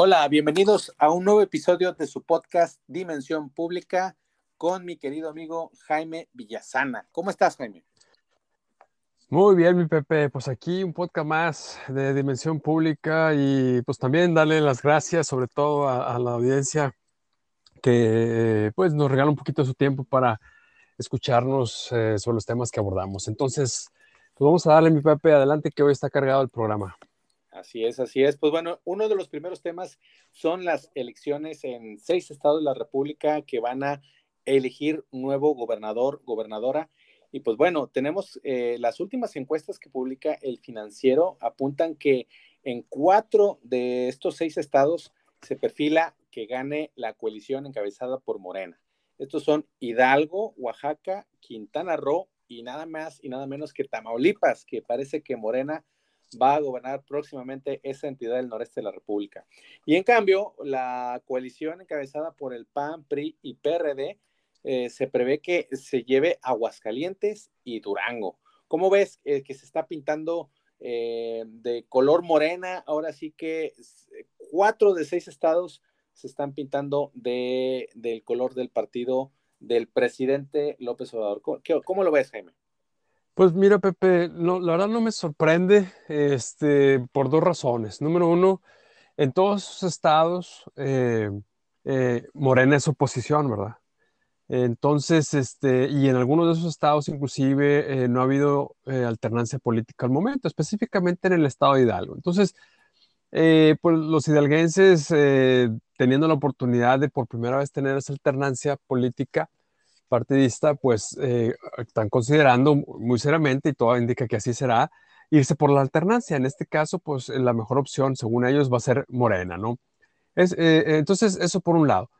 Hola, bienvenidos a un nuevo episodio de su podcast Dimensión Pública con mi querido amigo Jaime Villasana. ¿Cómo estás, Jaime? Muy bien, mi Pepe. Pues aquí un podcast más de Dimensión Pública y pues también darle las gracias sobre todo a, la audiencia que pues nos regala un poquito de su tiempo para escucharnos eh, sobre los temas que abordamos. Entonces, pues vamos a darle, mi Pepe, adelante que hoy está cargado el programa. Así es, así es. Pues bueno, uno de los primeros temas son las elecciones en seis estados de la República que van a elegir nuevo gobernador, gobernadora. Y pues bueno, tenemos eh, las últimas encuestas que publica el financiero apuntan que en cuatro de estos seis estados se perfila que gane la coalición encabezada por Morena. Estos son Hidalgo, Oaxaca, Quintana Roo y nada más y nada menos que Tamaulipas, que parece que Morena va a gobernar próximamente esa entidad del noreste de la República. Y en cambio, la coalición encabezada por el PAN, PRI y PRD eh, se prevé que se lleve Aguascalientes y Durango. ¿Cómo ves eh, que se está pintando eh, de color morena? Ahora sí que cuatro de seis estados se están pintando de, del color del partido del presidente López Obrador. cómo lo ves, Jaime? Pues mira, Pepe, no, la verdad no me sorprende este, por dos razones. Número uno, en todos esos estados, eh, eh, Morena es oposición, ¿verdad? Entonces, este, y en algunos de esos estados inclusive eh, no ha habido alternancia política al momento, específicamente en el estado de Hidalgo. Entonces, pues los hidalguenses, teniendo la oportunidad de por primera vez tener esa alternancia política, partidista, pues eh, están considerando muy seriamente, y todo indica que así será, irse por la alternancia. En este caso, pues la mejor opción, según ellos, va a ser Morena, ¿no? Es, eh, entonces, eso por un lado.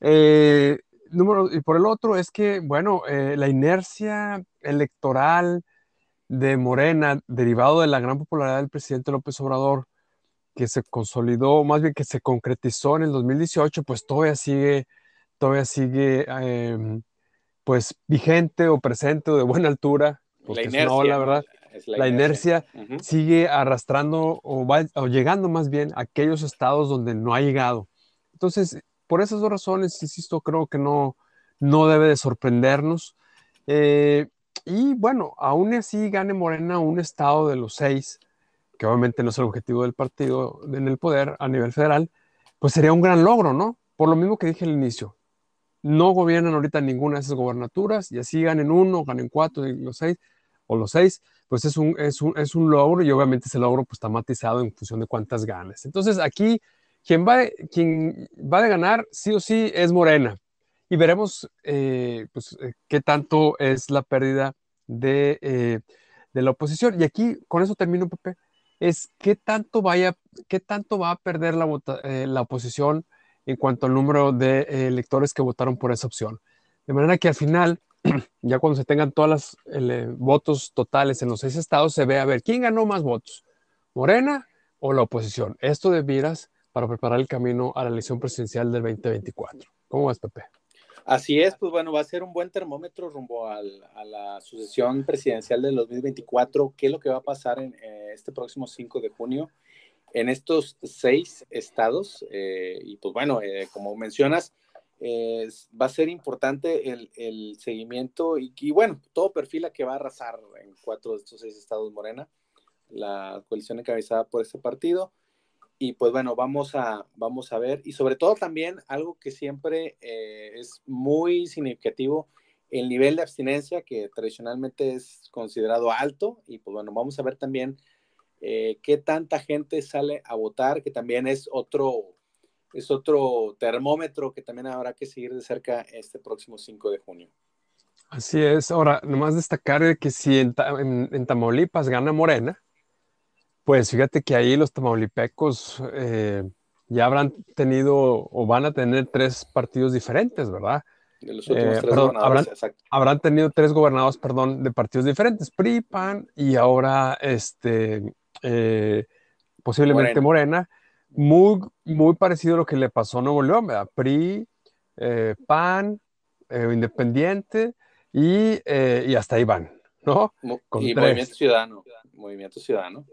Eh, número, y por el otro es que, bueno, la inercia electoral de Morena, derivado de la gran popularidad del presidente López Obrador, que se consolidó, más bien que se concretizó en el 2018, pues todavía sigue, todavía sigue em, pues vigente o presente o de buena altura, la inercia, la verdad. la, inercia, sigue arrastrando o, va, o llegando más bien a aquellos estados donde no ha llegado. Entonces, por esas dos razones, insisto, creo que no, no debe de sorprendernos. Eh, y bueno, aún así gane Morena un estado de los seis, que obviamente no es el objetivo del partido en el poder a nivel federal, pues sería un gran logro, ¿no? Por lo mismo que dije al inicio, no gobiernan ahorita ninguna de esas gobernaturas y así ganen uno, ganen cuatro, los seis o los seis, pues es un, es un, es un logro y obviamente ese logro pues está matizado en función de cuántas ganes. Entonces aquí quien va, quien va a ganar sí o sí es Morena y veremos eh, pues, eh, qué tanto es la pérdida de, eh, de, la oposición. Y aquí con eso termino, Pepe, es qué tanto, vaya, qué tanto va a perder la, la oposición en cuanto al número de eh, electores que votaron por esa opción. De manera que al final, ya cuando se tengan todos los eh, votos totales en los seis estados, se ve a ver quién ganó más votos, Morena o la oposición. Esto de miras para preparar el camino a la elección presidencial del 2024. ¿Cómo vas, Pepe? Así es, pues bueno, va a ser un buen termómetro rumbo a la sucesión presidencial del 2024. ¿Qué es lo que va a pasar en eh, este próximo 5 de junio? En estos seis estados. Eh, y pues bueno, eh, como mencionas, va a ser importante el, seguimiento y, bueno, todo perfila que va a arrasar en cuatro de estos seis estados Morena, la coalición encabezada por este partido. Y pues bueno, vamos a, vamos a ver. Y sobre todo también algo que siempre eh, es muy significativo, el nivel de abstinencia que tradicionalmente es considerado alto. Y pues bueno, vamos a ver también eh, qué tanta gente sale a votar, que también es otro, es otro termómetro que también habrá que seguir de cerca este próximo 5 de junio. Así es. Ahora, nomás destacar que si en, Tamaulipas gana Morena, pues fíjate que ahí los tamaulipecos eh, ya habrán tenido o van a tener tres partidos diferentes, ¿verdad? De los últimos eh, tres gobernadores, habrán, habrán, tenido tres gobernados, perdón, de partidos diferentes, PRI, PAN y ahora este, eh, posiblemente Morena. muy, muy parecido a lo que le pasó a Nuevo León, ¿verdad? PRI, eh, PAN, eh, Independiente y, y, hasta ahí van, ¿no? y Movimiento Ciudadano. Movimiento Ciudadano.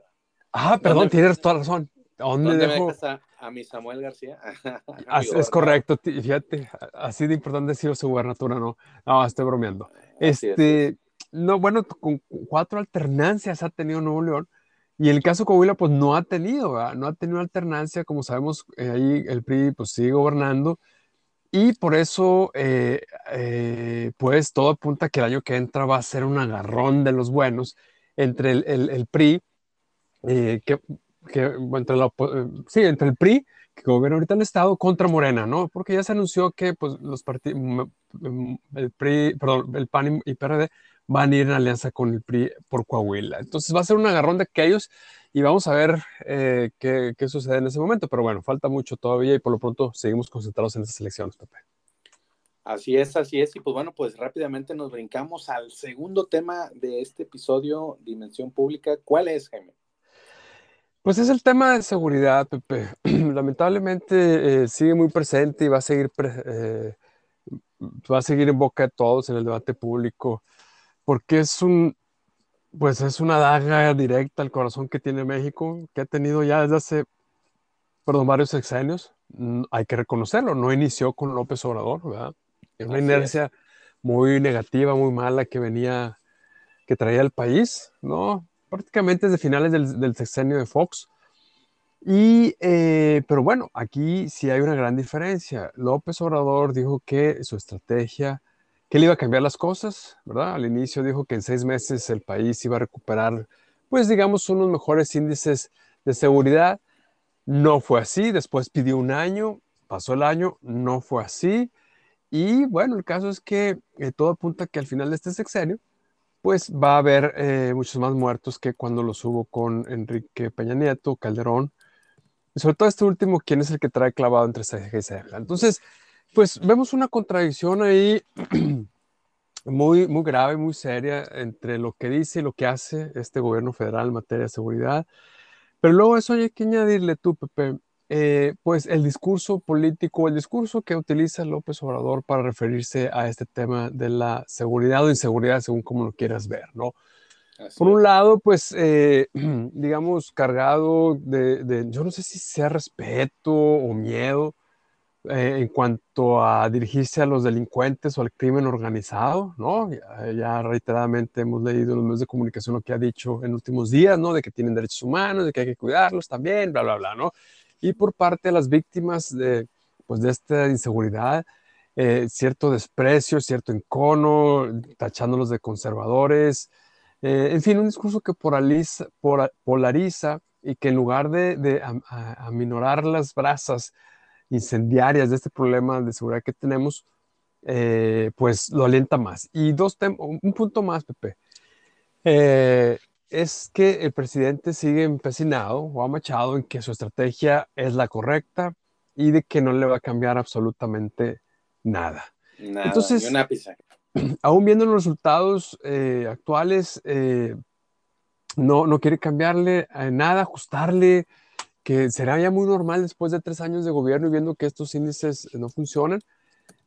Ah, perdón, tienes toda razón. ¿Dónde, dejo? A, mi Samuel García. es correcto, fíjate, así de importante ha sido su gubernatura, ¿no? No, estoy bromeando. este, no, bueno, con cuatro alternancias ha tenido Nuevo León. Y el caso Coahuila, pues no ha tenido, no ha tenido alternancia, como sabemos, eh, ahí el PRI pues sigue gobernando. Y por eso, eh, eh, pues todo apunta que el año que entra va a ser un agarrón de los buenos entre el, el, PRI, que que entre, la, eh, sí, entre el PRI, que gobierna ahorita el Estado, contra Morena, ¿no? Porque ya se anunció que pues, los partidos, el PRI, perdón, el PAN y PRD van a ir en alianza con el PRI por Coahuila. Entonces va a ser un agarrón de aquellos y vamos a ver eh, qué, qué, sucede en ese momento. Pero bueno, falta mucho todavía y por lo pronto seguimos concentrados en esas elecciones, Pepe. Así es, así es. Y pues bueno, pues rápidamente nos brincamos al segundo tema de este episodio, Dimensión Pública. ¿Cuál es, Jaime? Pues es el tema de seguridad, Pepe. Lamentablemente eh, sigue muy presente y va a seguir, eh, va a seguir en boca de todos en el debate público, porque es un, pues es una daga directa al corazón que tiene México, que ha tenido ya desde hace, perdón, varios sexenios. Mm, hay que reconocerlo, no inició con López Obrador, ¿verdad? Es una inercia muy negativa, muy mala que venía, que traía el país, ¿no? prácticamente desde finales del, sexenio de Fox. Y, eh, pero bueno, aquí sí hay una gran diferencia. López Obrador dijo que su estrategia, que él iba a cambiar las cosas, ¿verdad? Al inicio dijo que en seis meses el país iba a recuperar, pues digamos, unos mejores índices de seguridad. No fue así, después pidió un año, pasó el año, no fue así. Y bueno, el caso es que eh, todo apunta que al final de este sexenio, pues va a haber eh, muchos más muertos que cuando los hubo con Enrique Peña Nieto, Calderón, y sobre todo este último, quien es el que trae clavado entre ceja y. Entonces, pues vemos una contradicción ahí muy, muy grave, muy seria entre lo que dice y lo que hace este gobierno federal en materia de seguridad. Pero luego eso hay que añadirle tú, Pepe, eh, pues el discurso político, el discurso que utiliza López Obrador para referirse a este tema de la seguridad o inseguridad, según como lo quieras ver, ¿no? Por un lado, pues, eh, digamos, cargado de, yo no sé si sea respeto o miedo eh, en cuanto a dirigirse a los delincuentes o al crimen organizado, ¿no? Ya, ya, reiteradamente hemos leído en los medios de comunicación lo que ha dicho en últimos días, ¿no? De que tienen derechos humanos, de que hay que cuidarlos también, bla, bla, bla, ¿no? y por parte de las víctimas de, pues, de esta inseguridad, eh, cierto desprecio, cierto encono, tachándolos de conservadores, eh, en fin, un discurso que polariza, polariza y que en lugar de, de aminorar las brasas incendiarias de este problema de seguridad que tenemos, eh, pues lo alienta más. Y dos un punto más, Pepe es que el presidente sigue empecinado o amachado en que su estrategia es la correcta y de que no le va a cambiar absolutamente nada. nada Entonces, una pizza. aún viendo los resultados eh, actuales, eh, no, no quiere cambiarle nada, ajustarle, que será ya muy normal después de tres años de gobierno y viendo que estos índices no funcionan,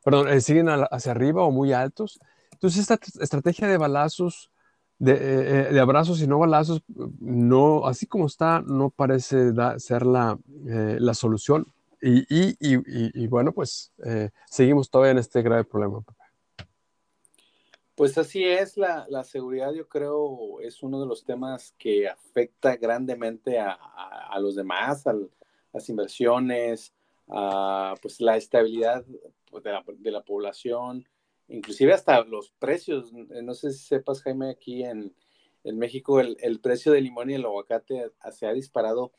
perdón, eh, siguen hacia arriba o muy altos. Entonces, esta estrategia de balazos de, eh, de, abrazos y no balazos, no, así como está, no parece ser la, eh, la solución. Y, y, y, y, bueno, pues eh, seguimos todavía en este grave problema. Pues así es, la, la, seguridad yo creo es uno de los temas que afecta grandemente a, a, los demás, a las inversiones, a pues la estabilidad pues, de, la, de la población, inclusive hasta los precios, no sé si sepas Jaime, aquí en, México el, precio del limón y el aguacate se ha disparado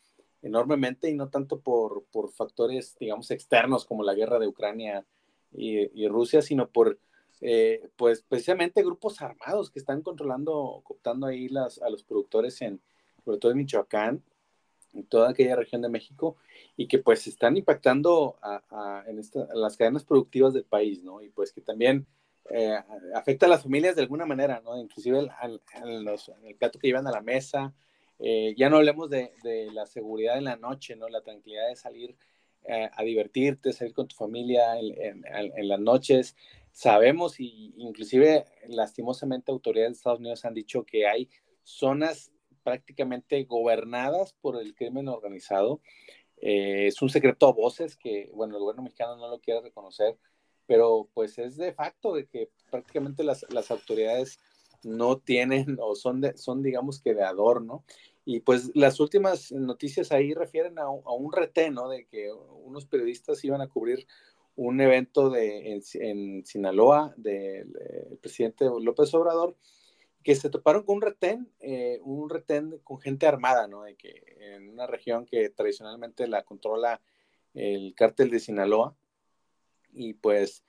enormemente y no tanto por, por factores, digamos, externos como la guerra de Ucrania y, Rusia, sino por, eh, pues, precisamente grupos armados que están controlando, cooptando ahí las, a los productores en, sobre todo en Michoacán, en toda aquella región de México, y que pues están impactando a, en las cadenas productivas del país, ¿no? Y pues que también eh, afecta a las familias de alguna manera, ¿no? Inclusive el, el, plato que llevan a la mesa. Eh, ya no hablemos de, la seguridad en la noche, ¿no? La tranquilidad de salir eh, a divertirte, salir con tu familia en, las noches. Sabemos y inclusive lastimosamente autoridades de Estados Unidos han dicho que hay zonas prácticamente gobernadas por el crimen organizado. Eh, es un secreto a voces que, bueno, el gobierno mexicano no lo quiere reconocer, pero pues es de facto de que prácticamente las, las autoridades no tienen o son, de, son digamos que de adorno. Y pues las últimas noticias ahí refieren a, un retén, ¿no? De que unos periodistas iban a cubrir un evento de, en, Sinaloa del presidente López Obrador, que se toparon con un retén, eh, un retén con gente armada, ¿no? De que en una región que tradicionalmente la controla el cártel de Sinaloa, y pues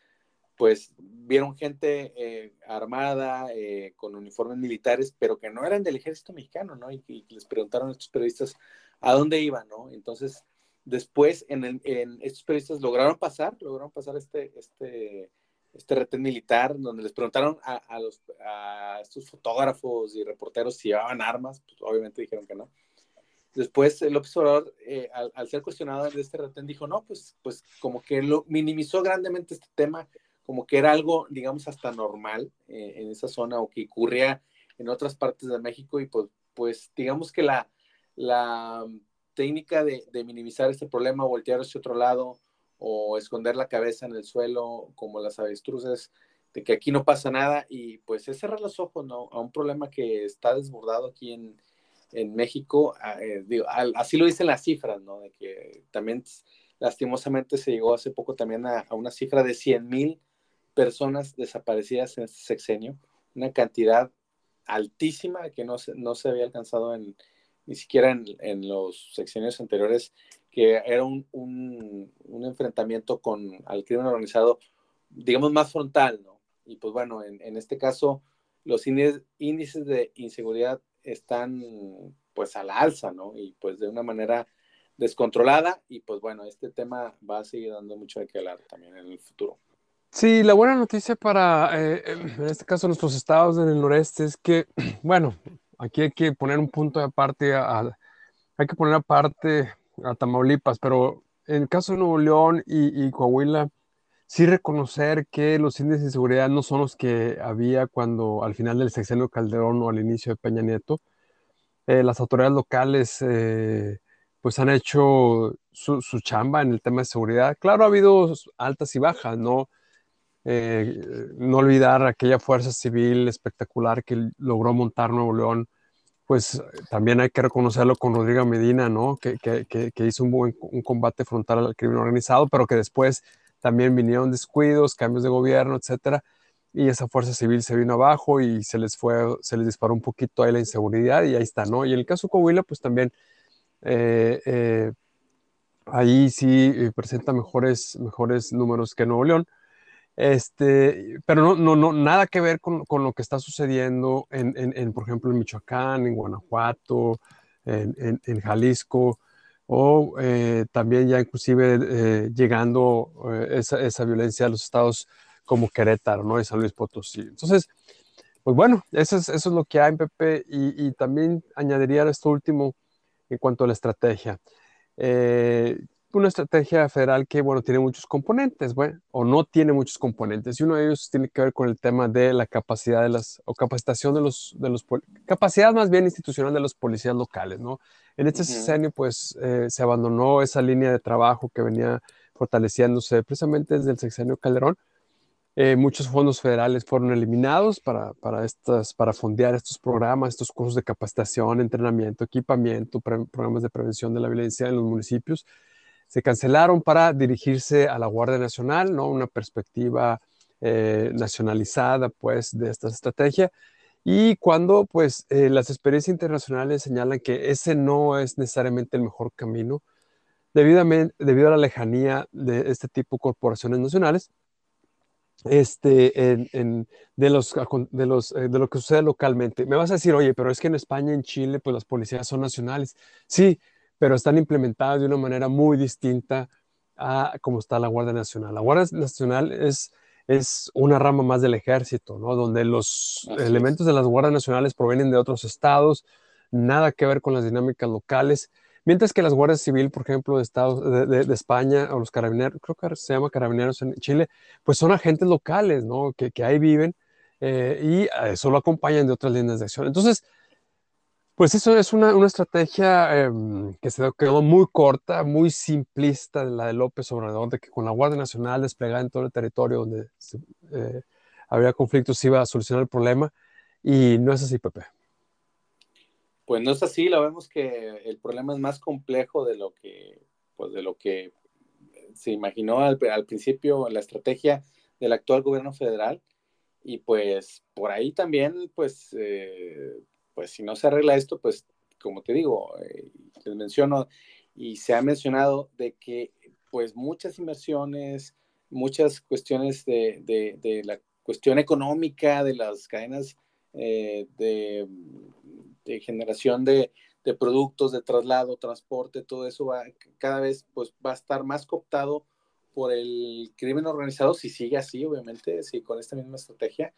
pues vieron gente eh, armada, eh, con uniformes militares, pero que no eran del ejército mexicano, ¿no? Y, les preguntaron a estos periodistas a dónde iban, ¿no? Entonces, después, en, estos periodistas lograron pasar, lograron pasar este, este, este retén militar, donde les preguntaron a, los, a estos fotógrafos y reporteros si llevaban armas, pues obviamente dijeron que no. Después, el observador, eh, al, al, ser cuestionado de este retén, dijo, no, pues, pues como que lo minimizó grandemente este tema, como que era algo, digamos, hasta normal eh, en esa zona o que ocurría en otras partes de México y pues, pues digamos que la, la técnica de, minimizar este problema, voltear hacia otro lado o esconder la cabeza en el suelo como las avestruces, de que aquí no pasa nada y pues es cerrar los ojos, ¿no? A un problema que está desbordado aquí en, México, eh, así lo dicen las cifras, ¿no? De que también lastimosamente se llegó hace poco también a, a una cifra de 100 mil personas desaparecidas en este sexenio, una cantidad altísima que no se, no se había alcanzado en, ni siquiera en, los sexenios anteriores, que era un, un, enfrentamiento con al crimen organizado, digamos, más frontal, ¿no? Y pues bueno, en, este caso, los índices de inseguridad están pues a la alza, ¿no? Y pues de una manera descontrolada y pues bueno, este tema va a seguir dando mucho de qué hablar también en el futuro. Sí, la buena noticia para, eh, en este caso, nuestros estados en el noreste es que, bueno, aquí hay que poner un punto aparte, hay que poner aparte a Tamaulipas, pero en el caso de Nuevo León y, Coahuila, sí reconocer que los índices de seguridad no son los que había cuando al final del sexenio Calderón o al inicio de Peña Nieto. Eh, las autoridades locales eh, pues han hecho su, chamba en el tema de seguridad. Claro, ha habido altas y bajas, ¿no? Eh, no olvidar aquella fuerza civil espectacular que logró montar Nuevo León, pues también hay que reconocerlo con Rodrigo Medina, ¿no? Que, hizo un, buen, un combate frontal al crimen organizado, pero que después también vinieron descuidos, cambios de gobierno, etcétera, y esa fuerza civil se vino abajo y se les fue, se les disparó un poquito ahí la inseguridad y ahí está, ¿no? Y en el caso de Coahuila, pues también eh, eh, ahí sí presenta mejores, mejores números que Nuevo León, este, pero no, no, no, nada que ver con, con lo que está sucediendo en, en, por ejemplo, en Michoacán, en Guanajuato, en, en Jalisco, o eh, también ya inclusive eh, llegando eh, esa, esa, violencia a los estados como Querétaro, ¿no? Y San Luis Potosí. Entonces, pues bueno, eso es, eso es lo que hay en PP y, y también añadiría esto último en cuanto a la estrategia una estrategia federal que, bueno, tiene muchos componentes, bueno, o no tiene muchos componentes. Y uno de ellos tiene que ver con el tema de la capacidad de las, o capacitación de los, de los, capacidad más bien institucional de los policías locales, ¿no? En este sexenio, pues, eh, se abandonó esa línea de trabajo que venía fortaleciéndose precisamente desde el sexenio Calderón. Eh, muchos fondos federales fueron eliminados para, para, estas, para fondear estos programas, estos cursos de capacitación, entrenamiento, equipamiento, programas de prevención de la violencia en los municipios se cancelaron para dirigirse a la Guardia Nacional, ¿no? Una perspectiva eh, nacionalizada, pues, de esta estrategia. Y cuando, pues, eh, las experiencias internacionales señalan que ese no es necesariamente el mejor camino, debido a, la lejanía de este tipo de corporaciones nacionales, este, de, eh, de lo que sucede localmente. Me vas a decir, oye, pero es que en España, en Chile, pues las policías son nacionales. Sí, pero están implementadas de una manera muy distinta a cómo está la Guardia Nacional. La Guardia Nacional es, es una rama más del ejército, ¿no? Donde los elementos de las Guardias Nacionales provienen de otros estados, nada que ver con las dinámicas locales. Mientras que las Guardias Civil, por ejemplo, de, Estados, de, España, o los carabineros, creo que se llama carabineros en Chile, pues son agentes locales, ¿no? Que, que ahí viven eh, y eso lo acompañan de otras líneas de acción. Entonces, Pues eso es una, estrategia em, que se quedó muy corta, muy simplista, la de López Obrador, de que con la Guardia Nacional desplegada en todo el territorio donde eh, había conflictos iba a solucionar el problema, y no es así, Pepe. Pues no es así, lo vemos que el problema es más complejo de lo que, pues de lo que se imaginó al, al principio la estrategia del actual gobierno federal y pues por ahí también, pues, eh, pues si no se arregla esto, pues como te digo, eh, menciono y se ha mencionado de que pues muchas inversiones, muchas cuestiones de, la cuestión económica, de las cadenas eh, de, de, generación de, productos, de traslado, transporte, todo eso va cada vez pues va a estar más cooptado por el crimen organizado si sigue así, obviamente, si con esta misma estrategia.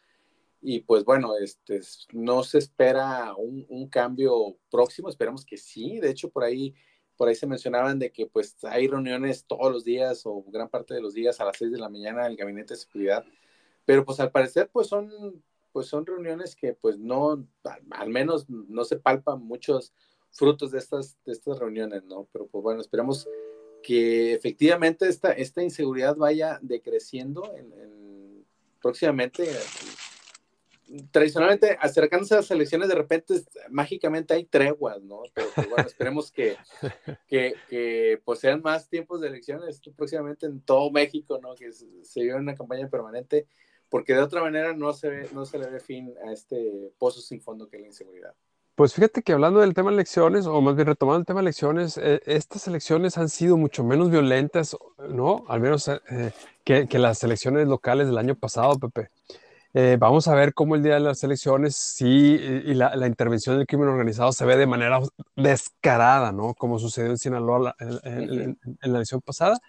Y pues bueno, este, no se espera un, cambio próximo, esperamos que sí. De hecho, por ahí, por ahí se mencionaban de que pues hay reuniones todos los días o gran parte de los días a las 6 de la mañana en el gabinete de seguridad. Pero pues al parecer pues son, pues son reuniones que pues no, al menos no se palpan muchos frutos de estas, de estas reuniones, ¿no? Pero pues bueno, esperemos que efectivamente esta, esta inseguridad vaya decreciendo en, próximamente. Tradicionalmente, acercándose a las elecciones, de repente mágicamente hay treguas, ¿no? Pero pues, bueno, esperemos que, que, que pues, sean más tiempos de elecciones próximamente en todo México, ¿no? Que se, se una campaña permanente, porque de otra manera no se, ve, no se le ve fin a este pozo sin fondo que es la inseguridad. Pues fíjate que hablando del tema de elecciones, o más bien retomando el tema de elecciones, eh, estas elecciones han sido mucho menos violentas, ¿no? Al menos eh, que, las elecciones locales del año pasado, Pepe. Eh, vamos a ver cómo el día de las elecciones sí y la, intervención del crimen organizado se ve de manera descarada, ¿no? Como sucedió en Sinaloa en, la elección pasada.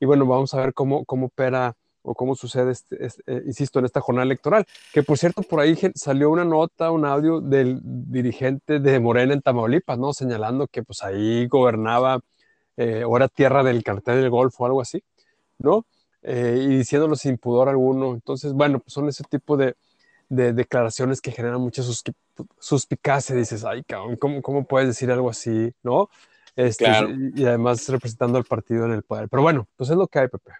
Y bueno, vamos a ver cómo, cómo opera o cómo sucede, este, eh, insisto, en esta jornada electoral. Que por cierto, por ahí salió una nota, un audio del dirigente de Morena en Tamaulipas, ¿no? Señalando que pues ahí gobernaba, eh, o era tierra del cartel del Golfo o algo así, ¿no? Eh, y diciéndolo sin pudor alguno. Entonces, bueno, pues son ese tipo de, declaraciones que generan mucha suspicacia. Dices, ay, cabrón, ¿cómo, ¿cómo, puedes decir algo así, no? Este, y, y además representando al partido en el poder. Pero bueno, pues es lo que hay, Pepe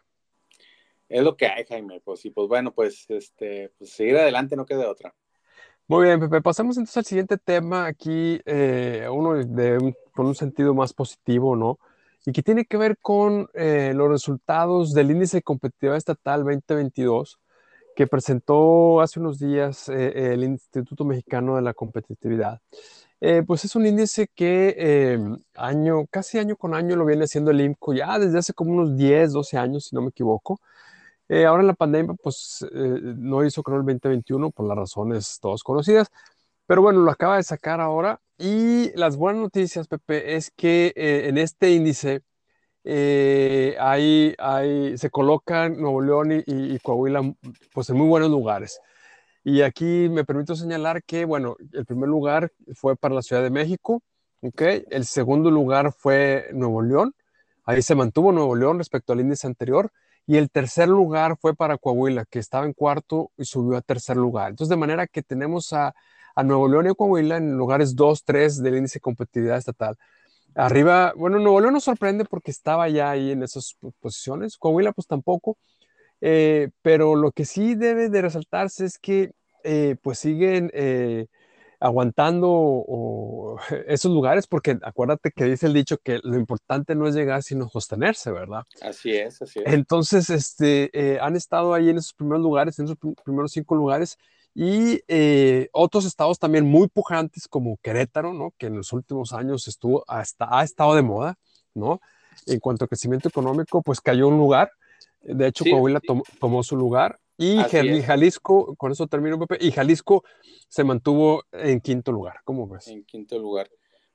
es lo que hay, Jaime. Pues y pues bueno, pues este, pues seguir adelante no queda otra. Muy bien, Pepe. Pasamos entonces al siguiente tema aquí, eh, uno de con un sentido más positivo, ¿no? Y que tiene que ver con eh, los resultados del índice de competitividad estatal 2022 que presentó hace unos días eh, el Instituto Mexicano de la Competitividad. pues es un índice que año, casi año con año lo viene haciendo el IMCO ya desde hace como unos 10, 12 años, si no me equivoco. Eh, ahora en la pandemia, pues eh, no hizo creo el 2021 por las razones todas conocidas, pero bueno, lo acaba de sacar ahora. Y las buenas noticias, Pepe, es que eh, en este índice hay, hay, se colocan Nuevo León y, Coahuila pues en muy buenos lugares. Y aquí me permito señalar que, bueno, el primer lugar fue para la Ciudad de México, ¿ok? El segundo lugar fue Nuevo León. Ahí se mantuvo Nuevo León respecto al índice anterior. Y el tercer lugar fue para Coahuila, que estaba en cuarto y subió a tercer lugar. Entonces, de manera que tenemos a, Nuevo León y Coahuila en lugares 2, 3 del índice de competitividad estatal. Arriba, bueno, Nuevo León nos sorprende porque estaba ya ahí en esas posiciones. Coahuila, pues tampoco. Eh, pero lo que sí debe de resaltarse es que, eh, pues siguen eh, aguantando esos lugares, porque acuérdate que dice el dicho que lo importante no es llegar, sino sostenerse, ¿verdad? Así es, así es. Entonces, este, eh, han estado ahí en esos primeros lugares, en esos primeros cinco lugares, y eh, otros estados también muy pujantes como Querétaro, ¿no? Que en los últimos años estuvo, hasta, ha estado de moda, ¿no? En cuanto a crecimiento económico, pues cayó un lugar. De hecho, Coahuila tomó su lugar y Jalisco, con eso termino, Pepe, y Jalisco se mantuvo en quinto lugar. ¿Cómo ves? En quinto lugar.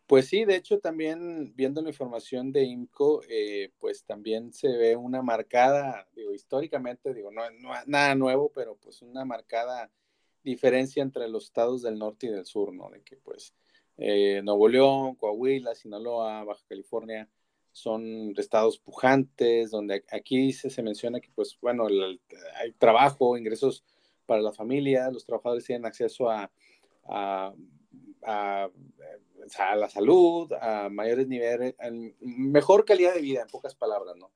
Pues sí, de hecho también viendo la información de IMCO, eh, pues también se ve una marcada, digo, históricamente, digo, no, no nada nuevo, pero pues una marcada diferencia entre los estados del norte y del sur, ¿no? De que pues eh, Nuevo León, Coahuila, Sinaloa, Baja California, son estados pujantes, donde aquí se, se menciona que, pues, bueno, hay trabajo, ingresos para la familia, los trabajadores tienen acceso a, a, a, la salud, a mayores niveles, mejor calidad de vida, en pocas palabras, ¿no?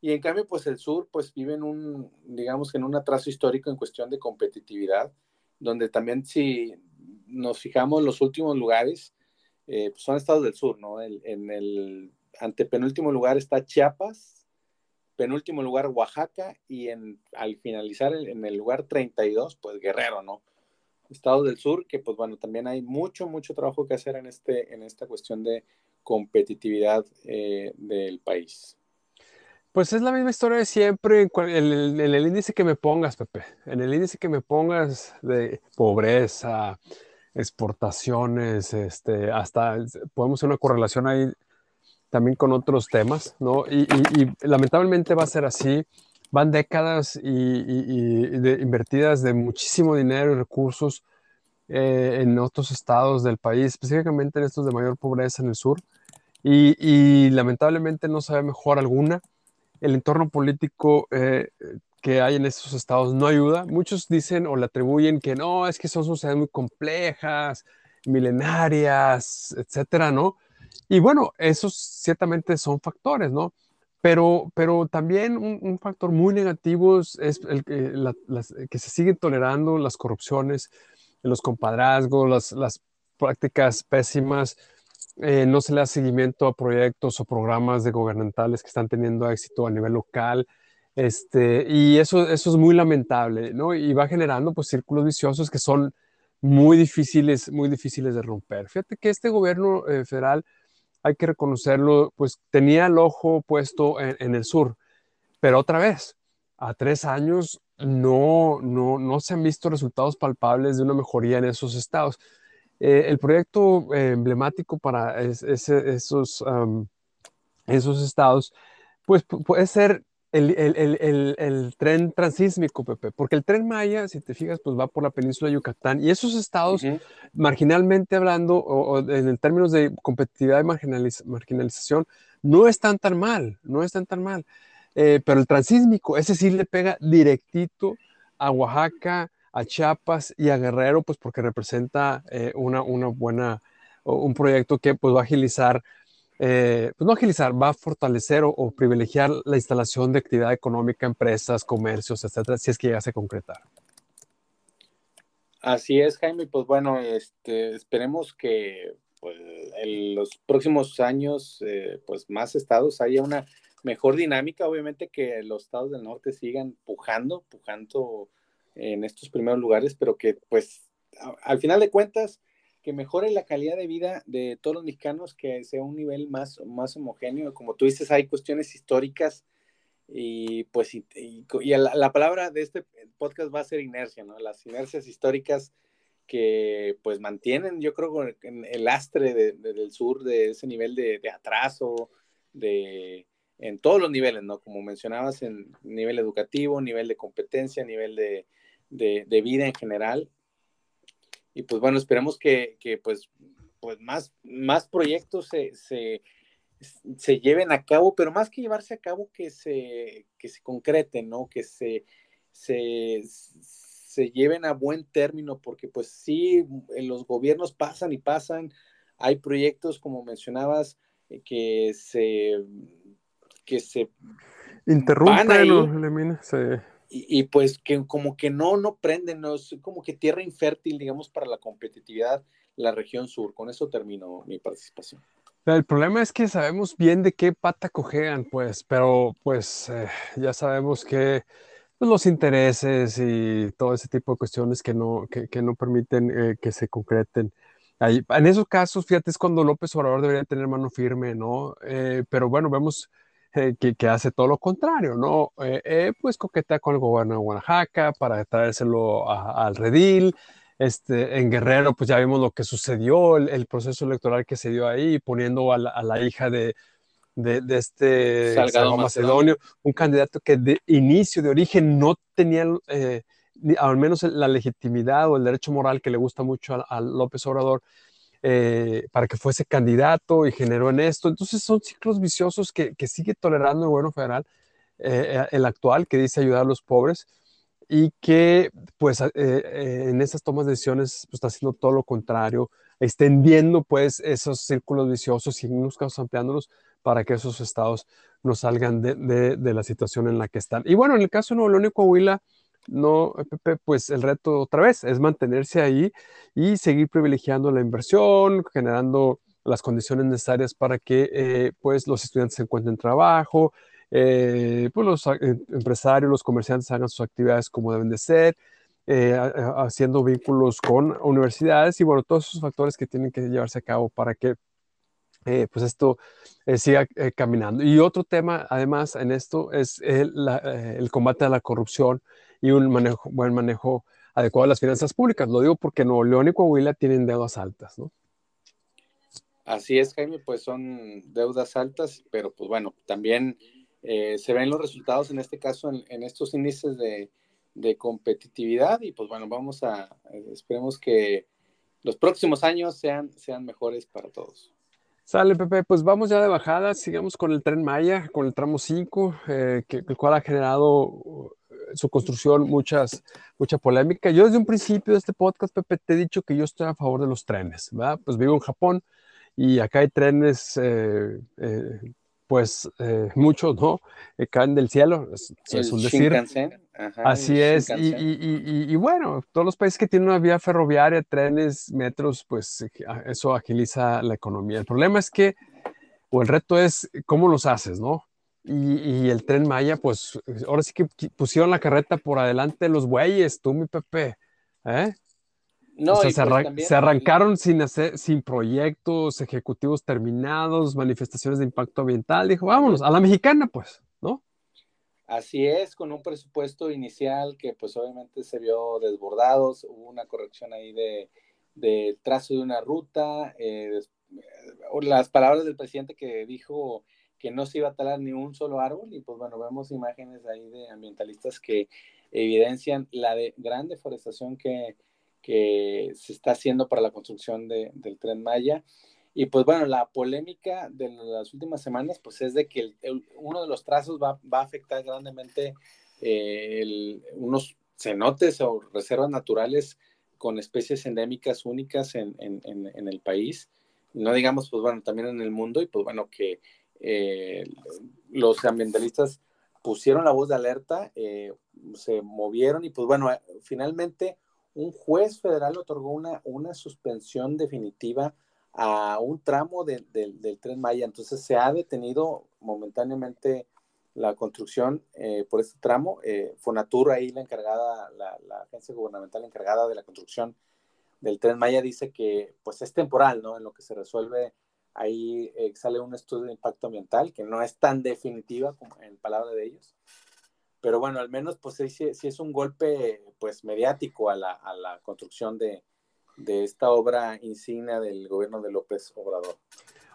Y en cambio, pues el sur, pues vive en un, digamos en un atraso histórico en cuestión de competitividad, donde también si nos fijamos los últimos lugares, eh, pues, son estados del sur, ¿no? en el antepenúltimo lugar está Chiapas, penúltimo lugar Oaxaca y en, al finalizar en el lugar 32, pues Guerrero, ¿no? Estados del sur, que pues bueno, también hay mucho, mucho trabajo que hacer en, este, en esta cuestión de competitividad eh, del país. Pues es la misma historia de siempre en el, índice que me pongas, Pepe. En el índice que me pongas de pobreza, exportaciones, este, hasta podemos hacer una correlación ahí también con otros temas, ¿no? Y, lamentablemente va a ser así. Van décadas y, invertidas de muchísimo dinero y recursos eh, en otros estados del país, específicamente en estos de mayor pobreza en el sur. Y, lamentablemente no sabe mejor alguna. El entorno político eh, que hay en estos estados no ayuda. Muchos dicen o le atribuyen que no, es que son sociedades muy complejas, milenarias, etcétera, ¿no? Y bueno, esos ciertamente son factores, ¿no? Pero, pero también un, factor muy negativo es el, que se siguen tolerando las corrupciones, los compadrazgos, las, las prácticas pésimas, eh, no se le da seguimiento a proyectos o programas de gubernamentales que están teniendo éxito a nivel local. Este, y eso, eso es muy lamentable, ¿no? Y va generando pues círculos viciosos que son muy difíciles, muy difíciles de romper. Fíjate que este gobierno eh, federal hay que reconocerlo, pues tenía el ojo puesto en, el sur, pero otra vez, a tres años no, no, no se han visto resultados palpables de una mejoría en esos estados. Eh, el proyecto eh, emblemático para esos, esos estados, pues puede ser el, tren transísmico, Pepe, porque el tren Maya, si te fijas, pues va por la península de Yucatán y esos estados, marginalmente hablando, o, en términos de competitividad y marginalización, no están tan mal, no están tan mal. Eh, pero el transísmico, ese sí le pega directito a Oaxaca, a Chiapas y a Guerrero, pues porque representa eh, una, una buena, un proyecto que pues va a agilizar eh, pues no agilizar, va a fortalecer o, privilegiar la instalación de actividad económica, empresas, comercios, etcétera, si es que llegase a concretar. Así es, Jaime. Pues bueno, este, esperemos que pues, en los próximos años, eh, pues más estados haya una mejor dinámica. Obviamente que los estados del norte sigan pujando, pujando en estos primeros lugares, pero que pues al final de cuentas que mejore la calidad de vida de todos los mexicanos, que sea un nivel más, más homogéneo. Como tú dices, hay cuestiones históricas y pues y, la, palabra de este podcast va a ser inercia, ¿no? Las inercias históricas que pues mantienen, yo creo, el lastre del sur de ese nivel de, atraso, de en todos los niveles, ¿no? Como mencionabas, en nivel educativo, nivel de competencia, nivel de, de vida en general. Y pues bueno, esperemos que, pues, pues más, más proyectos se, se, lleven a cabo, pero más que llevarse a cabo, que se, que se concreten, ¿no? Que se, se, se lleven a buen término, porque pues sí, los gobiernos pasan y pasan, hay proyectos, como mencionabas, eh, que se que se interrumpen, se y, pues que como que no, no prenden, no, es como que tierra infértil, digamos, para la competitividad la región sur. Con eso termino mi participación. El problema es que sabemos bien de qué pata cojean, pues, pero pues eh, ya sabemos que pues, los intereses y todo ese tipo de cuestiones que no, que, que no permiten eh, que se concreten. Ahí, en esos casos, fíjate, es cuando López Obrador debería tener mano firme, ¿no? Eh, pero bueno, vemos eh, que, hace todo lo contrario, ¿no? Eh, eh, pues coquetea con el gobierno de Oaxaca para traérselo al redil. Este, en Guerrero, pues ya vimos lo que sucedió, el, proceso electoral que se dio ahí, poniendo a la, hija de, de, este Salgado Macedonio, un candidato que de inicio, de origen, no tenía al menos la legitimidad o el derecho moral que le gusta mucho a López Obrador eh, para que fuese candidato y generó en esto. Entonces son ciclos viciosos que, que sigue tolerando el gobierno federal, eh, el actual, que dice ayudar a los pobres y que pues eh, en esas tomas de decisiones pues, está haciendo todo lo contrario extendiendo pues esos círculos viciosos y en unos casos ampliándolos para que esos estados no salgan de, de, la situación en la que están. Y bueno, en el caso de Nuevo León y Coahuila, no, Pepe, pues el reto otra vez es mantenerse ahí y seguir privilegiando la inversión, generando las condiciones necesarias para que eh, pues los estudiantes encuentren trabajo, eh, pues los eh, empresarios, los comerciantes hagan sus actividades como deben de ser, haciendo vínculos con universidades y bueno, todos esos factores que tienen que llevarse a cabo para que pues esto siga caminando. Y otro tema, además, en esto es el, combate a la corrupción y un manejo, buen manejo adecuado de las finanzas públicas. Lo digo porque Nuevo León y Coahuila tienen deudas altas, ¿no? Así es, Jaime, pues son deudas altas, pero pues bueno, también eh, se ven los resultados en este caso en, estos índices de, competitividad y pues bueno, vamos a, eh, esperemos que los próximos años sean, sean mejores para todos. Sale, Pepe, pues vamos ya de bajada, sigamos con el tren Maya, con el tramo 5, eh, que, el cual ha generado su construcción muchas, mucha polémica. Yo desde un principio de este podcast, Pepe, te he dicho que yo estoy a favor de los trenes, ¿verdad? Pues vivo en Japón, y acá hay trenes, eh, eh, pues eh, muchos, ¿no? caen del cielo, es, un decir. Así es, y, y, y, bueno, todos los países que tienen una vía ferroviaria, trenes, metros, pues eso agiliza la economía. El problema es que, o el reto es cómo los haces, ¿no? Y, el tren Maya, pues ahora sí que pusieron la carreta por adelante los bueyes, tú, mi Pepe. ¿eh? No, pues se, arrancaron sin, hacer, sin proyectos ejecutivos terminados, manifestaciones de impacto ambiental. Dijo, vámonos, a la mexicana, pues, ¿no? Así es, con un presupuesto inicial que pues obviamente se vio desbordado, hubo una corrección ahí de, de trazo de una ruta, eh, las palabras del presidente que dijo que no se iba a talar ni un solo árbol y pues bueno, vemos imágenes ahí de ambientalistas que evidencian la de gran deforestación que, que se está haciendo para la construcción del tren Maya. Y pues bueno, la polémica de las últimas semanas, pues es de que uno de los trazos va, va a afectar grandemente eh, unos cenotes o reservas naturales con especies endémicas únicas en, en, en, el país, no digamos, pues bueno, también en el mundo, y pues bueno, que eh, los ambientalistas pusieron la voz de alerta, eh, se movieron y pues bueno, finalmente un juez federal otorgó una, una suspensión definitiva a un tramo del tren Maya. Entonces se ha detenido momentáneamente la construcción eh, por este tramo. Eh, Fonatur, ahí la encargada, la, agencia gubernamental encargada de la construcción del tren Maya, dice que pues es temporal, ¿no? En lo que se resuelve, ahí eh, sale un estudio de impacto ambiental que no es tan definitiva como en palabra de ellos pero bueno, al menos pues sí, sí es un golpe pues mediático a la, a la construcción de, de, esta obra insignia del gobierno de López Obrador.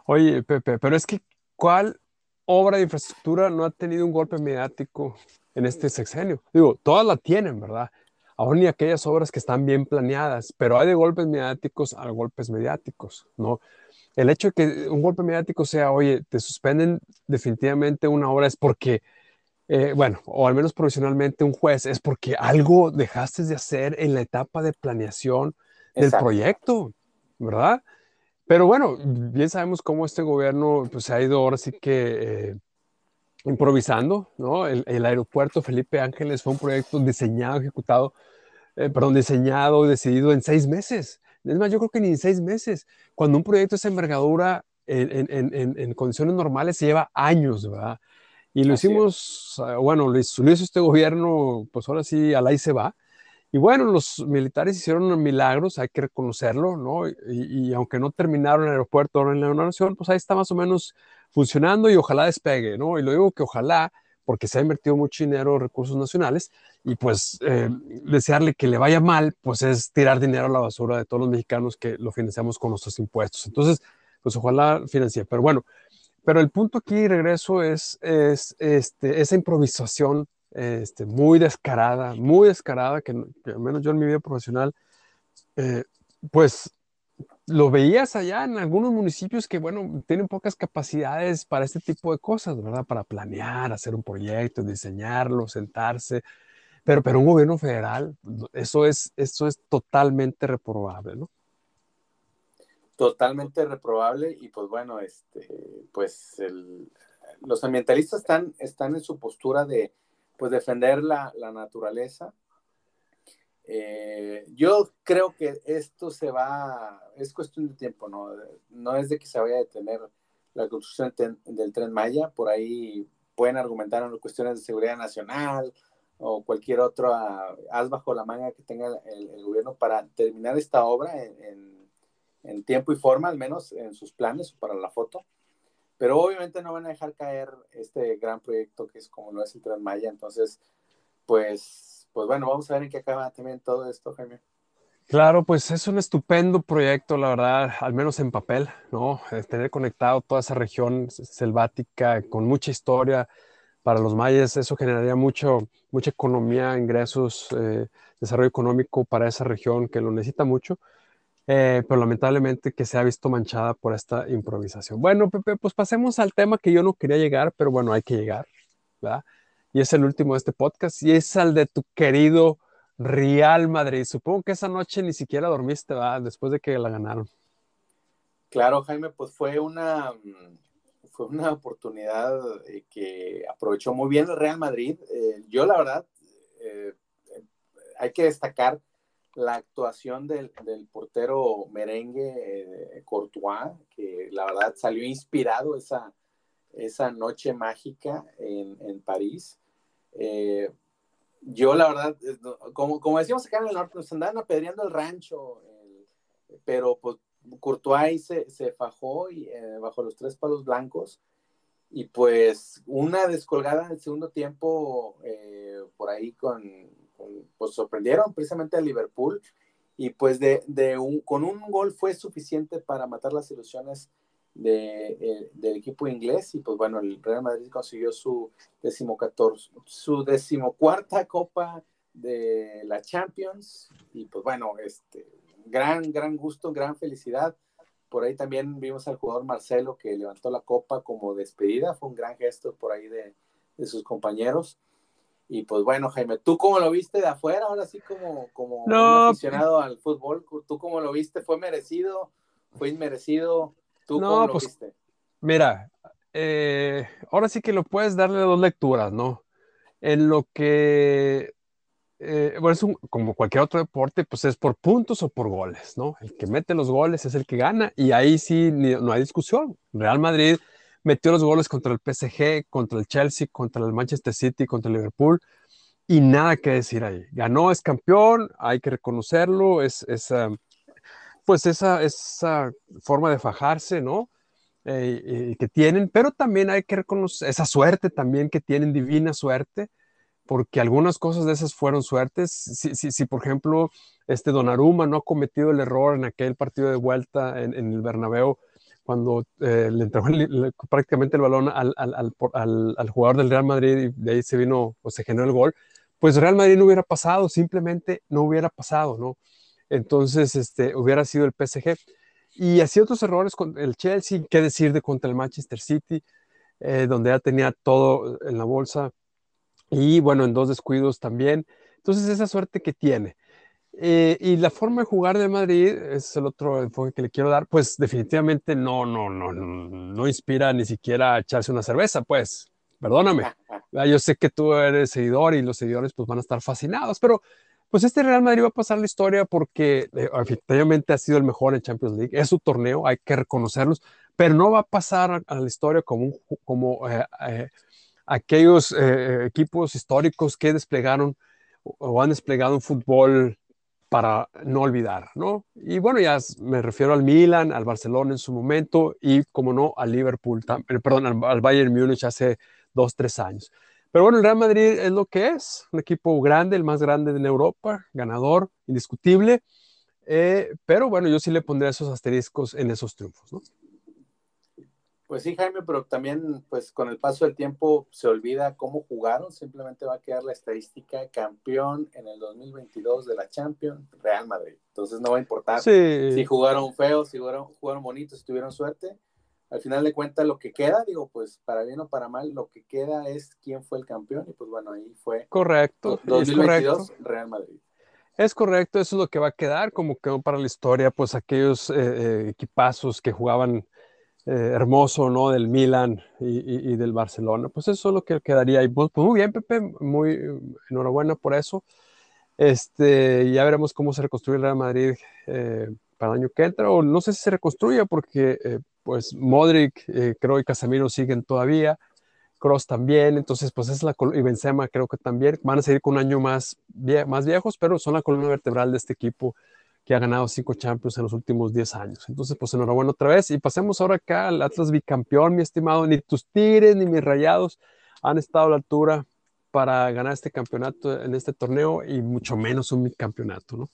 Oye, Pepe, pero es que ¿cuál obra de infraestructura no ha tenido un golpe mediático en este sexenio? Digo, todas la tienen, ¿verdad? Aún ni aquellas obras que están bien planeadas, pero hay de golpes mediáticos a golpes mediáticos, ¿no? El hecho de que un golpe mediático sea, oye, te suspenden definitivamente una obra es porque eh, bueno, o al menos profesionalmente un juez, es porque algo dejaste de hacer en la etapa de planeación del proyecto, ¿verdad? Pero bueno, bien sabemos cómo este gobierno pues, se ha ido ahora sí que eh, improvisando, ¿no? El, aeropuerto Felipe Ángeles fue un proyecto diseñado, ejecutado, eh, perdón, diseñado, decidido en seis meses. Es más, yo creo que ni en seis meses. Cuando un proyecto es envergadura en, en, en condiciones normales se lleva años, ¿verdad? Y lo hicimos, ah, bueno, lo hizo, este gobierno, pues ahora sí, al ahí se va. Y bueno, los militares hicieron milagros, hay que reconocerlo, ¿no? Y, aunque no terminaron el aeropuerto ahora en la nación, pues ahí está más o menos funcionando y ojalá despegue, ¿no? Y lo digo que ojalá, porque se ha invertido mucho dinero recursos nacionales y pues eh, desearle que le vaya mal, pues es tirar dinero a la basura de todos los mexicanos que lo financiamos con nuestros impuestos. Entonces, pues ojalá financie. Pero bueno, pero el punto aquí, regreso, es, es este, esa improvisación este, muy descarada, muy descarada, que, al menos yo en mi vida profesional, eh, pues lo veías allá en algunos municipios que, bueno, tienen pocas capacidades para este tipo de cosas, ¿verdad? Para planear, hacer un proyecto, diseñarlo, sentarse. Pero, pero un gobierno federal, eso es, eso es totalmente reprobable, ¿no? Totalmente reprobable y pues bueno, este, pues los ambientalistas están, están en su postura de pues defender la, naturaleza. Eh, yo creo que esto se va, es cuestión de tiempo, ¿no? No es de que se vaya a detener la construcción del tren Maya, por ahí pueden argumentar en cuestiones de seguridad nacional o cualquier otro haz bajo la manga que tenga el, gobierno para terminar esta obra en en tiempo y forma, al menos en sus planes para la foto. Pero obviamente no van a dejar caer este gran proyecto que es como lo es el Tren Maya. Entonces, pues, pues bueno, vamos a ver en qué acaba también todo esto, Jaime. Claro, pues es un estupendo proyecto, la verdad, al menos en papel, ¿no? Tener conectado toda esa región selvática con mucha historia para los mayas, eso generaría mucho, mucha economía, ingresos, eh, desarrollo económico para esa región que lo necesita mucho. Eh, pero lamentablemente que se ha visto manchada por esta improvisación. Bueno, Pepe, pues pasemos al tema que yo no quería llegar, pero bueno, hay que llegar, ¿verdad? Y es el último de este podcast y es al de tu querido Real Madrid. Supongo que esa noche ni siquiera dormiste. Después de que la ganaron. Claro, Jaime, pues fue una, fue una oportunidad eh, que aprovechó muy bien el Real Madrid. Eh, yo, la verdad, hay que destacar la actuación del, portero merengue eh, Courtois, que la verdad salió inspirado esa, esa noche mágica en, París. Eh, yo la verdad, como, como decíamos acá en el norte, nos andaban apedreando el rancho, pero pues Courtois se, se fajó y, eh, bajo los tres palos blancos y pues una descolgada en el segundo tiempo por ahí con, pues sorprendieron precisamente a Liverpool y pues de, un, con un gol fue suficiente para matar las ilusiones de, eh, del equipo inglés y pues bueno, el Real Madrid consiguió su decimocatorce, su decimocuarta copa de la Champions y pues bueno, este, gran, gran gusto, gran felicidad. Por ahí también vimos al jugador Marcelo que levantó la copa como despedida, fue un gran gesto por ahí de, de sus compañeros. Y pues bueno, Jaime, ¿tú cómo lo viste de afuera? Ahora sí como, como aficionado al fútbol, ¿tú cómo lo viste? ¿Fue merecido? ¿Fue inmerecido? ¿Tú cómo lo pues, viste? Mira, eh, ahora sí que lo puedes darle dos lecturas, ¿no? En lo que, eh, bueno, es como cualquier otro deporte, pues es por puntos o por goles, ¿no? El que mete los goles es el que gana y ahí sí no hay discusión. Real Madrid metió los goles contra el PSG, contra el Chelsea, contra el Manchester City, contra el Liverpool, y nada que decir ahí. Ganó, es campeón, hay que reconocerlo, es, pues esa, esa forma de fajarse, ¿no? Eh, que tienen, pero también hay que reconocer esa suerte también que tienen, divina suerte, porque algunas cosas de esas fueron suertes. Si, si, por ejemplo, este Donnarumma no ha cometido el error en aquel partido de vuelta en, el Bernabéu, cuando eh, le entregó prácticamente el balón al, al, al, jugador del Real Madrid y de ahí se vino o se generó el gol, pues Real Madrid no hubiera pasado, simplemente no hubiera pasado, ¿no? Entonces, este, hubiera sido el PSG. Y así otros errores con el Chelsea, qué decir de contra el Manchester City, eh, donde ya tenía todo en la bolsa. Y bueno, en dos descuidos también. Entonces, esa suerte que tiene. Eh, y la forma de jugar de Madrid es el otro enfoque que le quiero dar, pues definitivamente no, no, no, no inspira ni siquiera a echarse una cerveza, pues, perdóname. Yo sé que tú eres seguidor y los seguidores pues van a estar fascinados, pero pues este Real Madrid va a pasar la historia porque eh, efectivamente ha sido el mejor en Champions League, es su torneo, hay que reconocerlos, pero no va a pasar a la historia como, como eh, aquellos equipos históricos que desplegaron o han desplegado un fútbol para no olvidar, ¿no? Y bueno, ya me refiero al Milan, al Barcelona en su momento y, como no, al Liverpool, eh, perdón, al, Bayern Múnich hace dos, tres años. Pero bueno, el Real Madrid es lo que es, un equipo grande, el más grande en Europa, ganador, indiscutible, eh, pero bueno, yo sí le pondría esos asteriscos en esos triunfos, ¿no? Pues sí, Jaime, pero también, pues con el paso del tiempo se olvida cómo jugaron, simplemente va a quedar la estadística campeón en el 2022 de la Champions, Real Madrid. Entonces no va a importar si jugaron feos, si jugaron, jugaron bonitos, si tuvieron suerte. Al final de cuentas, lo que queda, digo, pues para bien o para mal, lo que queda es quién fue el campeón y pues bueno, ahí fue. Correcto. 2022, Real Madrid. Es correcto, eso es lo que va a quedar, como quedó para la historia, pues aquellos eh, eh, equipazos que jugaban eh, hermoso, ¿no? Del Milan y, del Barcelona, pues eso es lo que quedaría. Y pues, pues, muy bien, Pepe, muy enhorabuena por eso. Este, ya veremos cómo se reconstruye el Real Madrid para el año que entra, o no sé si se reconstruye porque pues Modric, creo y Casemiro siguen todavía. Cross también, entonces pues es la y Benzema creo que también van a seguir con un año más, más viejos, pero son la columna vertebral de este equipo que ha ganado cinco Champions en los últimos 10 años. Entonces pues enhorabuena otra vez y pasemos ahora acá al Atlas bicampeón, mi estimado, ni tus Tigres ni mis Rayados han estado a la altura para ganar este campeonato en este torneo y mucho menos un bicampeonato, ¿no?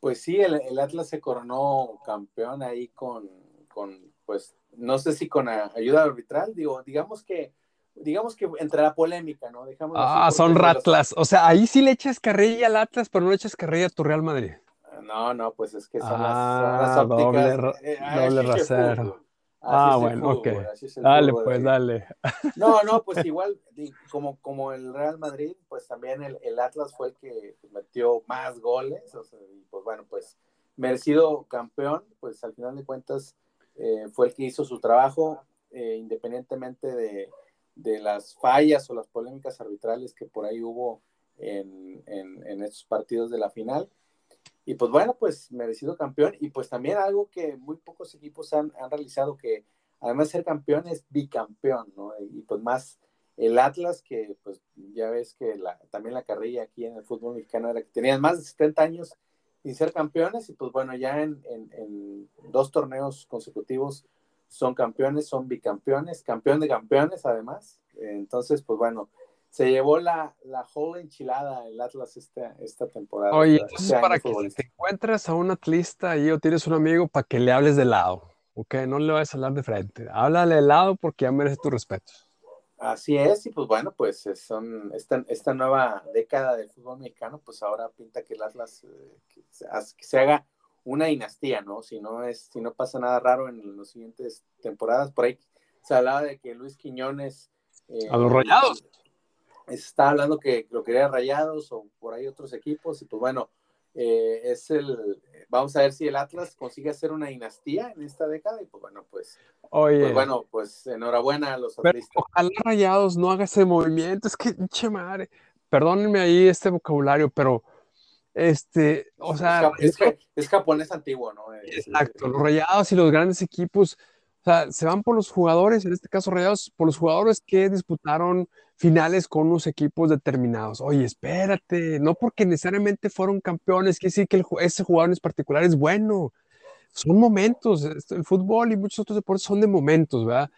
Pues sí, el Atlas se coronó campeón ahí con, con pues no sé si con ayuda arbitral, digo, digamos que, digamos que entre la polémica, ¿no? ah, son ratlas, o sea, ahí sí le echas carrilla al Atlas, pero no le echas carrilla a tu Real Madrid. No, no, pues es que son, las, ah, ópticas. Doble, eh, doble rasero. Ah, bueno, ok. Dale, pues, dale. No, no, pues igual, como, como el Real Madrid, pues también el, el Atlas fue el que metió más goles, o sea, y pues bueno, pues merecido campeón, pues al final de cuentas, eh, fue el que hizo su trabajo, eh, independientemente de, de, las fallas o las polémicas arbitrales que por ahí hubo en, en, estos partidos de la final. Y pues bueno, pues merecido campeón y pues también algo que muy pocos equipos han, han realizado, que además de ser campeón es bicampeón, ¿no? Y pues más el Atlas, que pues ya ves que también la carrilla aquí en el fútbol mexicano era que tenían más de 70 años y ser campeones y pues bueno, ya en, en, dos torneos consecutivos son campeones, son bicampeones, campeón de campeones además. Entonces, pues bueno, se llevó la, la whole enchilada el Atlas esta, esta temporada. Oye, entonces este para que te encuentres a un atlista y o tienes un amigo para que le hables de lado, ¿ok? No le vayas a hablar de frente, háblale de lado porque ya merece tu respeto. Así es, y pues bueno, pues son esta, esta nueva década del fútbol mexicano, pues ahora pinta que el Atlas eh, que se, haga una dinastía, ¿no? Si no es, si no pasa nada raro en las siguientes temporadas, por ahí se hablaba de que Luis Quiñones eh, a los rayados. Está hablando que lo quería rayados o por ahí otros equipos, y pues bueno, eh, es el, vamos a ver si el Atlas consigue hacer una dinastía en esta década y pues bueno, pues, pues bueno, pues enhorabuena a los atletas. Ojalá Rayados no haga ese movimiento, es que, che madre, perdónenme ahí este vocabulario, pero este, o sea... Es, japonés antiguo, ¿no? Exacto, los Rayados y los grandes equipos, o sea, se van por los jugadores, en este caso Rayados, por los jugadores que disputaron finales con unos equipos determinados. Oye, espérate, no porque necesariamente fueron campeones, quiere decir que ese jugador en particular es bueno. Son momentos, el fútbol y muchos otros deportes son de momentos, ¿verdad?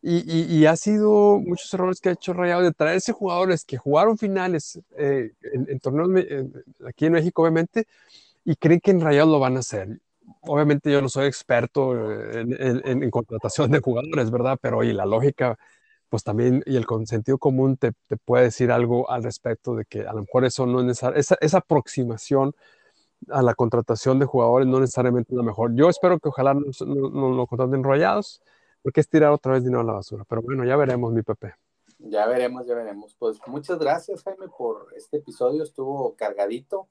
Y, ha sido muchos errores que ha hecho Rayado de traerse jugadores que jugaron finales eh, en, torneos aquí en México, obviamente, y creen que en Rayado lo van a hacer. Obviamente yo no soy experto en, en contratación de jugadores, ¿verdad? Pero oye, la lógica pues también, y el sentido común te, puede decir algo al respecto de que a lo mejor eso no es necesario, esa, esa, aproximación a la contratación de jugadores no necesariamente es la mejor. Yo espero que ojalá no, no, lo contraten enrollados, porque es tirar otra vez dinero a la basura. Pero bueno, ya veremos, mi Pepe. Ya veremos, ya veremos. Pues muchas gracias, Jaime, por este episodio. Estuvo cargadito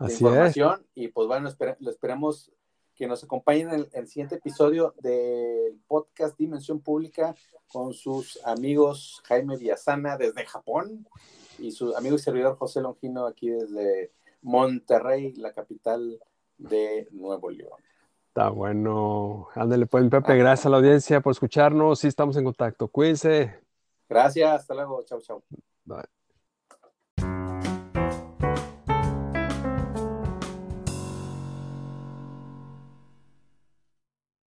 de información y pues bueno, lo esperemos que nos acompañen en el, siguiente episodio del podcast Dimensión Pública con sus amigos Jaime Villasana desde Japón y su amigo y servidor José Longino aquí desde Monterrey, la capital de Nuevo León. Está bueno. Ándale, pues, Pepe, gracias a la audiencia por escucharnos. Sí, estamos en contacto. Cuídense. Gracias, hasta luego. Chau, chau. Bye.